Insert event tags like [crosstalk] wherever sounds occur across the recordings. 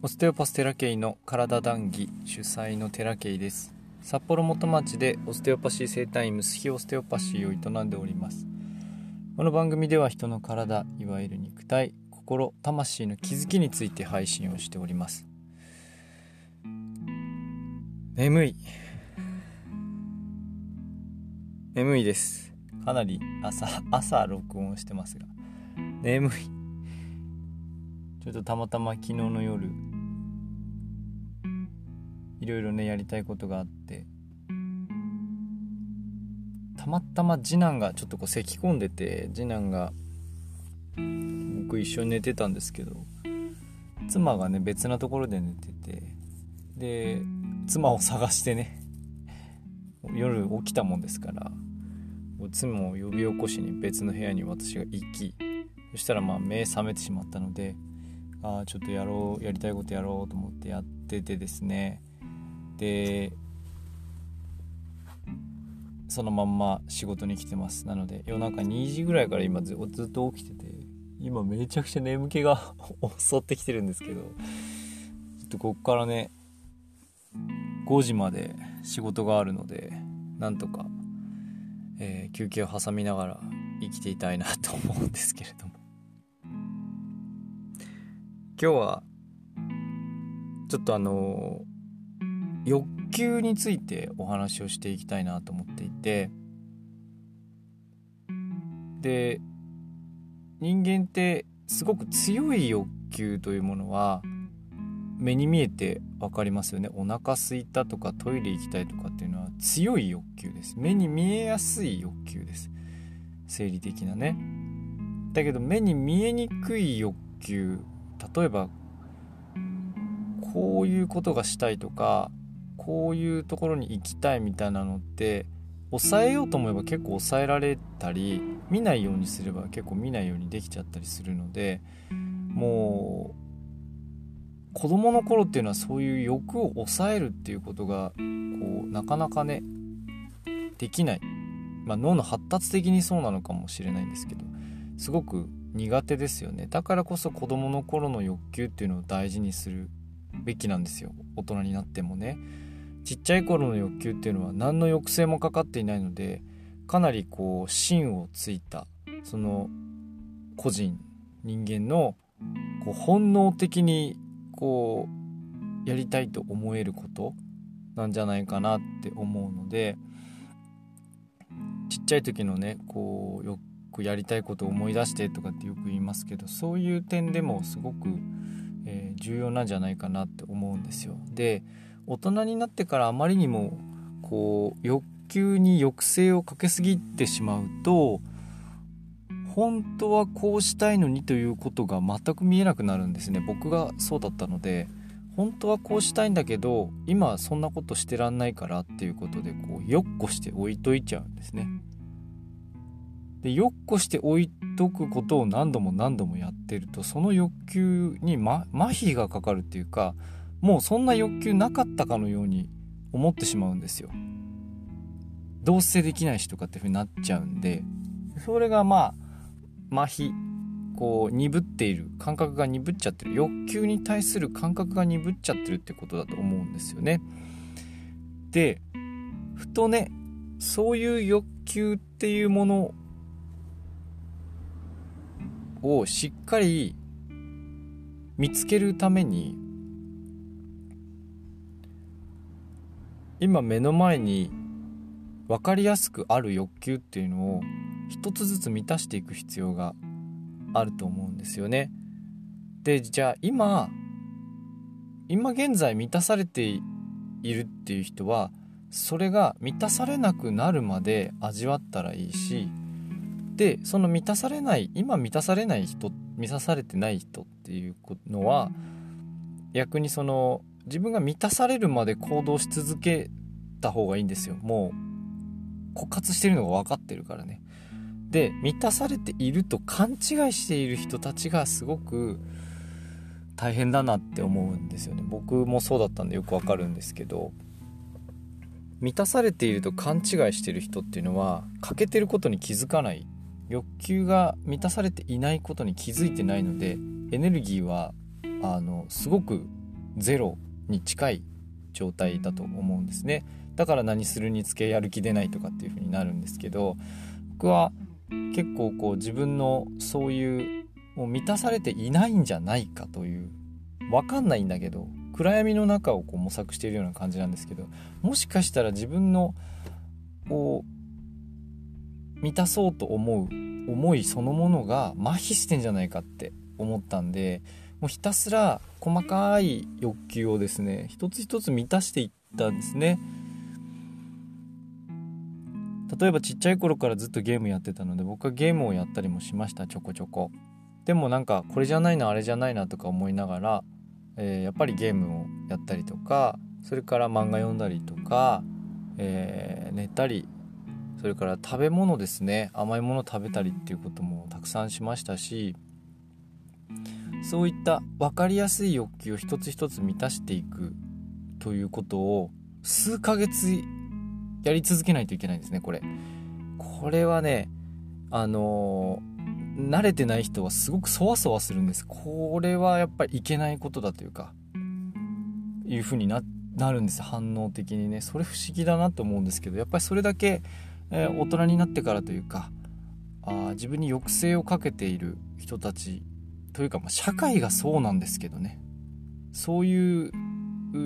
オステオパステラケイの体談義主催のテラケイです。札幌元町でオステオパシー生態院ムスヒオステオパシーを営んでおります。この番組では人の体いわゆる肉体心魂の気づきについて配信をしております。眠い。眠いです。かなり朝朝録音してますが。眠い。ちょっとたまたま昨日の夜いろいろねやりたいことがあって。たまたま次男がちょっとこう咳き込んでて次男が僕一緒に寝てたんですけど妻がね別なところで寝ててで妻を探してね夜起きたもんですから妻を呼び起こしに別の部屋に私が行きそしたらまあ目覚めてしまったのでああちょっとやろうやりたいことやろうと思ってやっててですね。でそのまんま仕事に来てます。なので夜中2時ぐらいから今ずっと起きてて今めちゃくちゃ眠気が [laughs] 襲ってきてるんですけどちょっとこっからね5時まで仕事があるのでなんとか、えー、休憩を挟みながら生きていたいなと思うんですけれども。今日はちょっとあの欲求についてお話をしていきたいなと思っていて。で人間ってすごく強い欲求というものは目に見えて分かりますよね。お腹すいたとかトイレ行きたいとかっていうのは強い欲求です。目に見えやすい欲求です。生理的なね。だけど目に見えにくい欲求。例えばこういうことがしたいとかこういうところに行きたいみたいなのって抑えようと思えば結構抑えられたり見ないようにすれば結構見ないようにできちゃったりするのでもう子供の頃っていうのはそういう欲を抑えるっていうことがこうなかなかねできない、まあ、脳の発達的にそうなのかもしれないんですけどすごく苦手ですよね。だからこそ子どもの頃の欲求っていうのを大事にするべきなんですよ。大人になってもね。ちっちゃい頃の欲求っていうのは何の抑制もかかっていないのでかなりこう芯をついたその個人人間のこう本能的にこうやりたいと思えることなんじゃないかなって思うのでちっちゃい時のねこう欲くやりたいことを思い出してとかってよく言いますけどそういう点でもすごく、えー、重要なんじゃないかなって思うんですよ。で大人になってからあまりにもこう欲求に抑制をかけすぎてしまうと本当はこうしたいのにということが全く見えなくなるんですね。僕がそうだったので本当はこうしたいんだけど今そんなことしてらんないからっていうことでこうよっこして置いといちゃうんですね。でよっこして置いとくことを何度も何度もやってるとその欲求に、ま、麻痺がかかるっていうかもうそんな欲求なかったかのように思ってしまうんですよ。どうせできないしとかっていうふうになっちゃうんでそれがまあ麻痺こう鈍っている感覚が鈍っちゃってる欲求に対する感覚が鈍っちゃってるってことだと思うんですよね。でふとねそういう欲求っていうものをしっかり見つけるために今目の前に分かりやすくある欲求っていうのを一つずつ満たしていく必要があると思うんですよね。でじゃあ今今現在満たされているっていう人はそれが満たされなくなるまで味わったらいいしでその満たされない今満たされない人満たされてない人っていうのは逆にその自分が満たされるまで行動し続けた方がいいんですよ。もう枯渇してるのが分かってるからね。で満たされていると勘違いしている人たちがすごく大変だなって思うんですよね。僕もそうだったんでよくわかるんですけど。満たされていると勘違いしてる人っていうのは欠けてることに気づかない。欲求が満たされていないことに気づいてないのでエネルギーはあのすごくゼロに近い状態だと思うんですね。だから何するにつけやる気出ないとかっていう風になるんですけど僕は結構こう自分のそういうもう満たされていないんじゃないかという分かんないんだけど暗闇の中をこう模索しているような感じなんですけどもしかしたら自分のこう満たそうと思う思いそのものが麻痺してんじゃないかって思ったんでもうひたすら細かい欲求をですね一つ一つ満たしていったんですね。例えばちっちゃい頃からずっとゲームやってたので僕はゲームをやったりもしましたちょこちょこ。でもなんかこれじゃないなあれじゃないなとか思いながら、えー、やっぱりゲームをやったりとかそれから漫画読んだりとか、えー、寝たりそれから食べ物ですね。甘いもの食べたりっていうこともたくさんしましたしそういった分かりやすい欲求を一つ一つ満たしていくということを数ヶ月やり続けないといけないんですねこれ。これはねあのー、慣れてない人はすごくそわそわするんです。これはやっぱりいけないことだというかいうふうになるんです。反応的にね。それ不思議だなと思うんですけどやっぱりそれだけ、えー、大人になってからというかあ自分に抑制をかけている人たちというか、まあ、社会がそうなんですけどね。そういう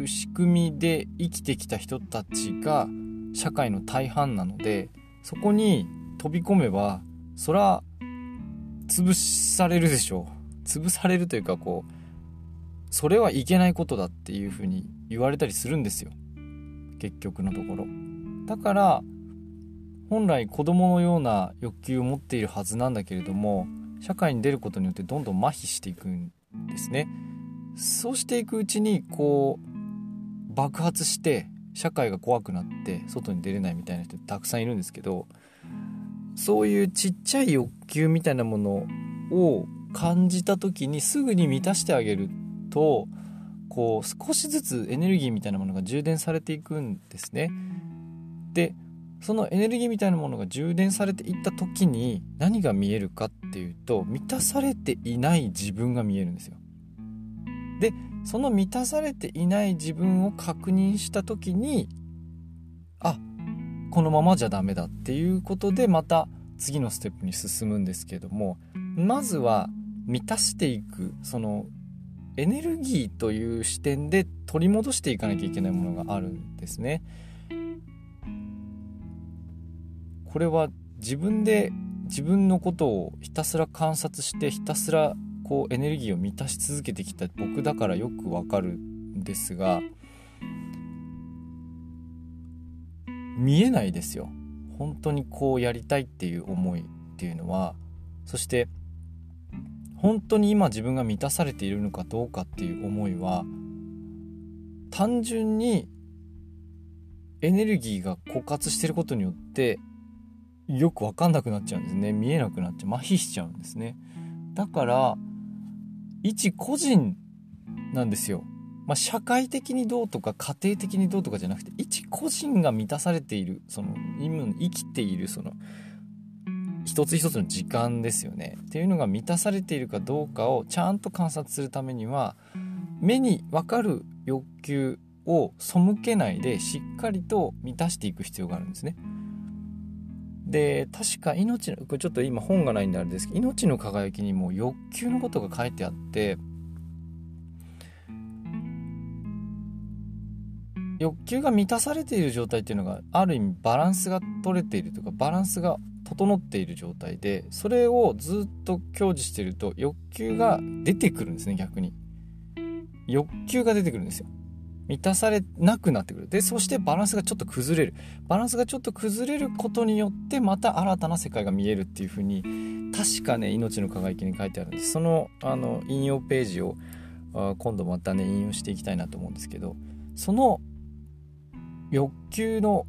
仕組みで生きてきた人たちが社会の大半なのでそこに飛び込めばそら潰されるでしょう。潰されるというかこうそれはいけないことだっていうふうに言われたりするんですよ。結局のところ。だから本来子供のような欲求を持っているはずなんだけれども社会に出ることによってどんどん麻痺していくんですねそうしていくうちにこう爆発して社会が怖くなって外に出れないみたいな人たくさんいるんですけどそういうちっちゃい欲求みたいなものを感じた時にすぐに満たしてあげるとこう少しずつエネルギーみたいなものが充電されていくんですね。でそのエネルギーみたいなものが充電されていった時に何が見えるかっていうと満たされていない自分が見えるんですよ。でその満たされていない自分を確認した時にあこのままじゃダメだっていうことでまた次のステップに進むんですけどもまずは満たしていくそのエネルギーという視点で取り戻していかなきゃいけないものがあるんですね。これは自分で自分のことをひたすら観察してひたすらこうエネルギーを満たし続けてきた僕だからよくわかるんですが見えないですよ。本当にこうやりたいっていう思いっていうのは。そして本当に今自分が満たされているのかどうかっていう思いは単純にエネルギーが枯渇してることによってよく分かんなくなっちゃうんですね見えなくなっちゃう麻痺しちゃうんですねだから一個人なんですよ。まあ、社会的にどうとか家庭的にどうとかじゃなくて一個人が満たされているその今生きているその一つ一つの時間ですよねっていうのが満たされているかどうかをちゃんと観察するためには目に分かる欲求を背けないでしっかりと満たしていく必要があるんですね。で確か命のこれちょっと今本がないんであれですけど命の輝きにも欲求のことが書いてあって欲求が満たされている状態っていうのがある意味バランスが取れているとかバランスが整っている状態でそれをずっと享受してると欲求が出てくるんですね逆に。欲求が出てくるんですよ。満たされなくなってくる。でそしてバランスがちょっと崩れる。バランスがちょっと崩れることによってまた新たな世界が見えるっていう風に確かね「命の輝き」に書いてあるんです。そのあの引用ページをあ今度またね引用していきたいなと思うんですけどその欲求の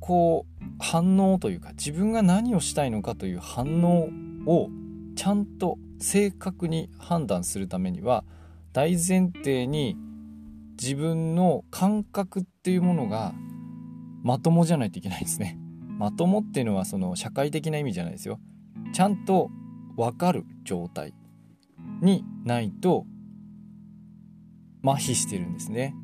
こう反応というか自分が何をしたいのかという反応をちゃんと正確に判断するためには大前提に自分の感覚っていうものがまともじゃないといけないですね。まともっていうのはその社会的な意味じゃないですよ。ちゃんと分かる状態にないと麻痺してるんですね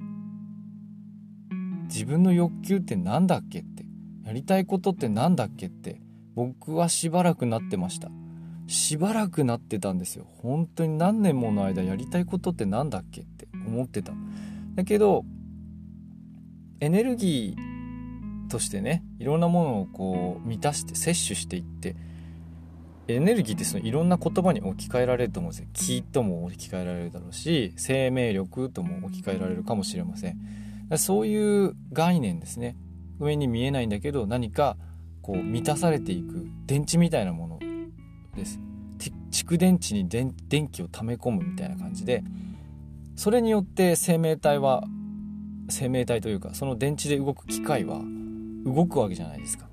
自分の欲求って何だっけってやりたいことって何だっけって僕はしばらくなってましたしばらくなってたんですよ本当に何年もの間やりたいことって何だっけって思ってただけどエネルギーとしてねいろんなものをこう満たして摂取していってエネルギーってそのいろんな言葉に置き換えられると思うんですよ。気とも置き換えられるだろうし生命力とも置き換えられるかもしれません。そういう概念ですね。上に見えないんだけど何かこう満たされていく電池みたいなものです。蓄電池に電気を溜め込むみたいな感じでそれによって生命体は生命体というかその電池で動く機械は動くわけじゃないですか。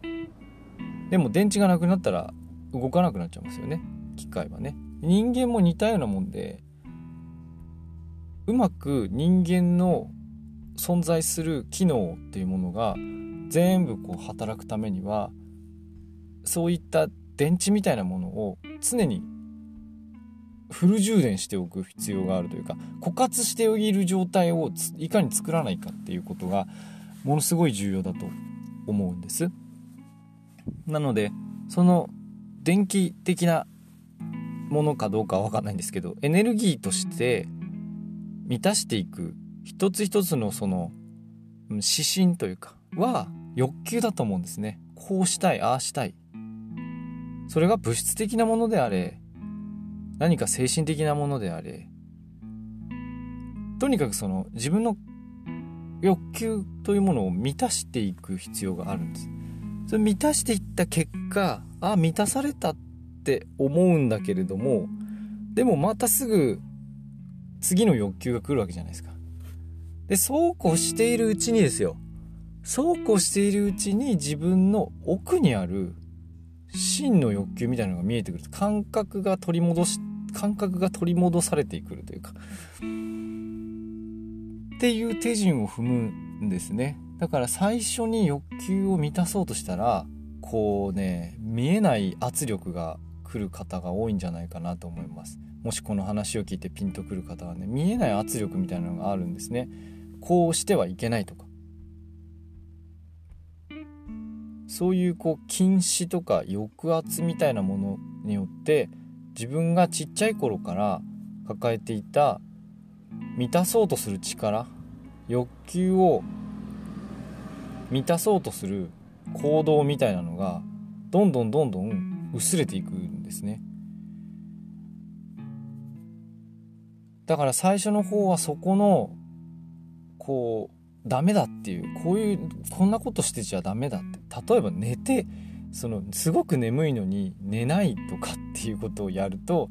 でも電池がなくなったら動かなくなっちゃいますよね。機械はね。人間も似たようなもんでうまく人間の存在する機能っていうものが全部こう働くためにはそういった電池みたいなものを常にフル充電しておく必要があるというか枯渇している状態をいかに作らないかっていうことがものすごい重要だと思うんです。なのでその電気的なものかどうかは分かんないんですけどエネルギーとして満たしていく一つ一つのその指針というかは欲求だと思うんですね。こうしたいああしたい。それが物質的なものであれ何か精神的なものであれとにかくその自分の欲求というものを満たしていく必要があるんです。それ満たしていった結果あ満たされたって思うんだけれどもでもまたすぐ次の欲求が来るわけじゃないですか。でそうこうしているうちにですよ。そうこうしているうちに自分の奥にある真の欲求みたいなのが見えてくる。感覚が取り戻し感覚が取り戻されてくるというか。っていう手順を踏むんですね。だから最初に欲求を満たそうとしたらこうね見えない圧力が来る方が多いんじゃないかなと思います。もしこの話を聞いてピンとくる方はね見えない圧力みたいなのがあるんですね。こうしてはいけないとか。そういうこう禁止とか抑圧みたいなものによって自分がちっちゃい頃から抱えていた満たそうとする力欲求を満たそうとする行動みたいなのがどんどんどんどん薄れていくんですね。だから最初の方はそこのこうダメだっていうこういうこんなことしてちゃダメだって。例えば寝てそのすごく眠いのに寝ないとかっていうことをやると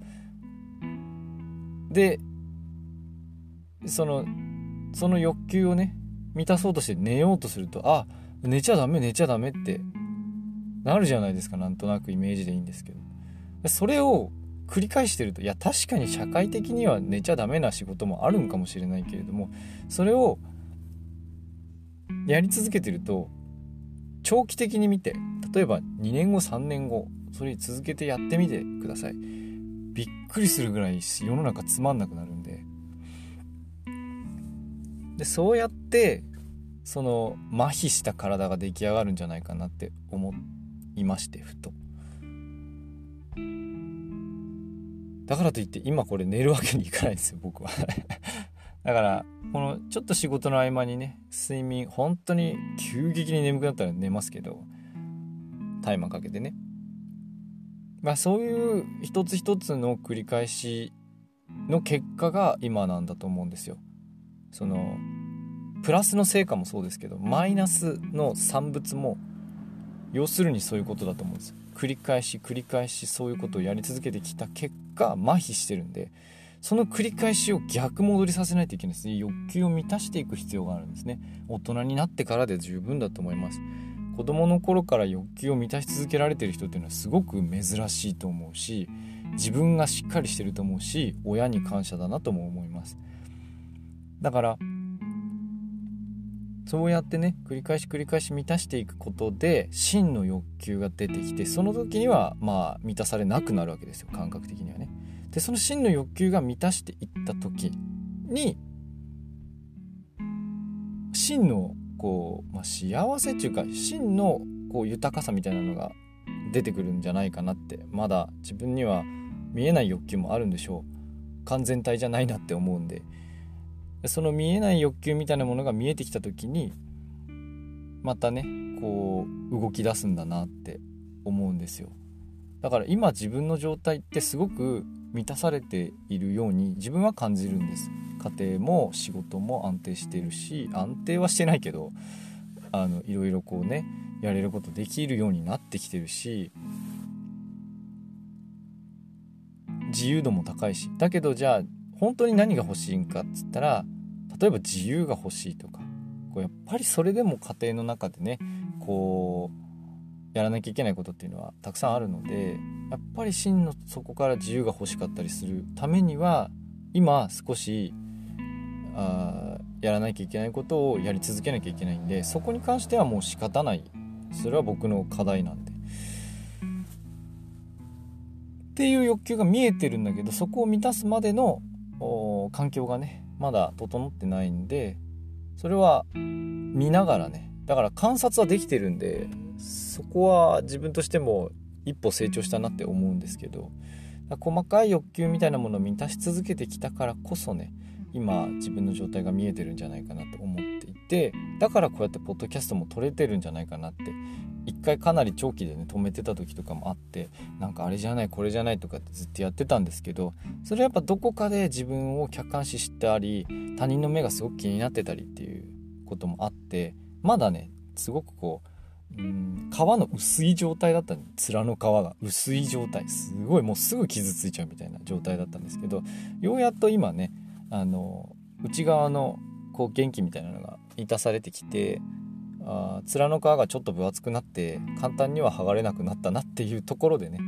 でそのその欲求をね満たそうとして寝ようとするとあ寝ちゃダメ寝ちゃダメってなるじゃないですかなんとなくイメージでいいんですけど。それを繰り返してるといや確かに社会的には寝ちゃダメな仕事もあるんかもしれないけれどもそれをやり続けてると長期的に見て例えば2年後3年後それ続けてやってみてください。びっくりするぐらい世の中つまんなくなるんで。でそうやってその麻痺した体が出来上がるんじゃないかなって思いましてふと。だからといって今これ寝るわけにいかないんですよ僕は。だからこのちょっと仕事の合間にね睡眠本当に急激に眠くなったら寝ますけどタイマーかけてね。まあそういう一つ一つの繰り返しの結果が今なんだと思うんですよ。そのプラスの成果もそうですけどマイナスの産物も要するにそういうことだと思うんです。よ繰り返し繰り返しそういうことをやり続けてきた結果麻痺してるんでその繰り返しを逆戻りさせないといけないですね。欲求を満たしていく必要があるんですね。大人になってからで十分だと思います。子供の頃から欲求を満たし続けられてる人っていうのはすごく珍しいと思うし自分がしっかりしてると思うし親に感謝だなとも思います。だからそうやってね繰り返し繰り返し満たしていくことで真の欲求が出てきてその時にはまあ満たされなくなるわけですよ。感覚的にはね。でその真の欲求が満たしていった時に真のこう、まあ、幸せっていうか真のこう豊かさみたいなのが出てくるんじゃないかなってまだ自分には見えない欲求もあるんでしょう。完全体じゃないなって思うんで。その見えない欲求みたいなものが見えてきた時にまたねこう動き出すんだなって思うんですよ。だから今自分の状態ってすごく満たされているように自分は感じるんです。家庭も仕事も安定してるし安定はしてないけどあのいろいろこうねやれることできるようになってきてるし自由度も高いし。だけどじゃあ本当に何が欲しいんかっつったら例えば自由が欲しいとか。こうやっぱりそれでも家庭の中でねこうやらなきゃいけないことっていうのはたくさんあるのでやっぱり真の底から自由が欲しかったりするためには今少しあやらなきゃいけないことをやり続けなきゃいけないんでそこに関してはもう仕方ないそれは僕の課題なんで。っていう欲求が見えてるんだけどそこを満たすまでの環境がねまだ整ってないんでそれは見ながらねだから観察はできてるんでそこは自分としても一歩成長したなって思うんですけど細かい欲求みたいなものを満たし続けてきたからこそね今自分の状態が見えてるんじゃないかなと思っていてだからこうやってポッドキャストも撮れてるんじゃないかなって一回かなり長期でね止めてた時とかもあってなんかあれじゃないこれじゃないとかってずっとやってたんですけどそれはやっぱどこかで自分を客観視したり他人の目がすごく気になってたりっていうこともあってまだねすごくこううん皮の薄い状態だったんです面の皮が薄い状態。すごいもうすぐ傷ついちゃうみたいな状態だったんですけどようやっと今ねあの内側のこう元気みたいなのが満たされてきてあ面の皮がちょっと分厚くなって簡単には剥がれなくなったなっていうところでね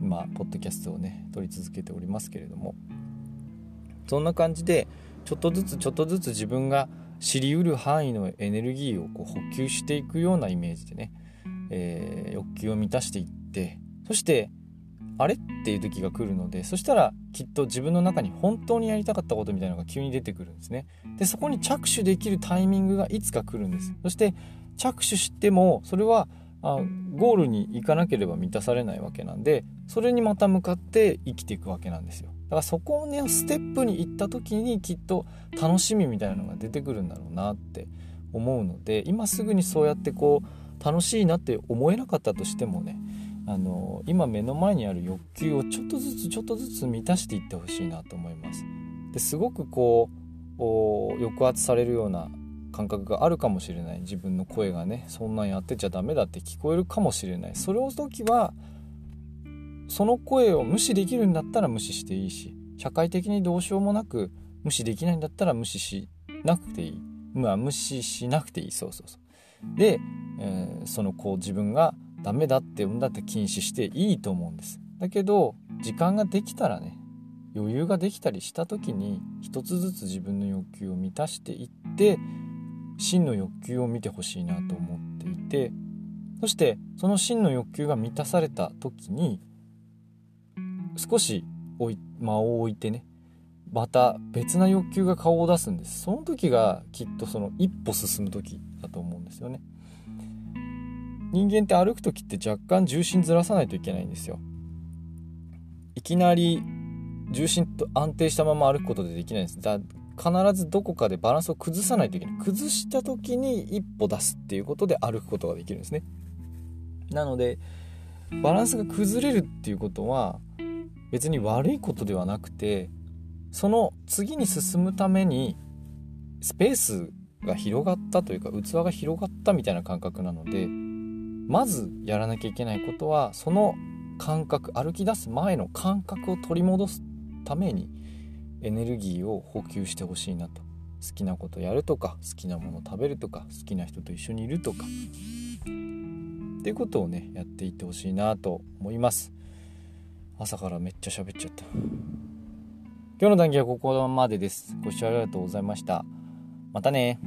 まポッドキャストをね撮り続けておりますけれども。そんな感じでちょっとずつちょっとずつ自分が知りうる範囲のエネルギーをこう補給していくようなイメージでね、えー、欲求を満たしていってそしてあれ？っていう時が来るのでそしたらきっと自分の中に本当にやりたかったことみたいなのが急に出てくるんですね。でそこに着手できるタイミングがいつか来るんです。そして着手してもそれはあゴールに行かなければ満たされないわけなんでそれにまた向かって生きていくわけなんですよ。からそこをねステップに行った時にきっと楽しみみたいなのが出てくるんだろうなって思うので今すぐにそうやってこう楽しいなって思えなかったとしてもねあの今目の前にある欲求をちょっとずつちょっとずつ満たしていってほしいなと思います。ですごくこう抑圧されるような感覚があるかもしれない。自分の声がねそんなんやってちゃダメだって聞こえるかもしれない。それを時はその声を無視できるんだったら無視していいし社会的にどうしようもなく無視できないんだったら無視しなくていい。まあ無視しなくていい。そうそうそう。で、えー、そのこう自分がダメだってうんだって禁止していいと思うんです。だけど時間ができたらね余裕ができたりした時に一つずつ自分の欲求を満たしていって真の欲求を見てほしいなと思っていてそしてその真の欲求が満たされた時に少し間を置いてねまた別な欲求が顔を出すんです。その時がきっとその一歩進む時だと思うんですよね。人間って歩く時って若干重心ずらさないといけないんですよ。いきなり重心と安定したまま歩くことでできないんです。だ必ずどこかでバランスを崩さないといけない。崩した時に一歩出すっていうことで歩くことができるんですね。なのでバランスが崩れるっていうことは別に悪いことではなくてその次に進むためにスペースが広がったというか器が広がったみたいな感覚なのでまずやらなきゃいけないことはその感覚歩き出す前の感覚を取り戻すためにエネルギーを補給してほしいなと。好きなことやるとか好きなもの食べるとか好きな人と一緒にいるとか。っていうことをねやっていってほしいなと思います。朝からめっちゃ喋っちゃった。今日の談義はここまでです。ご視聴ありがとうございました。またね。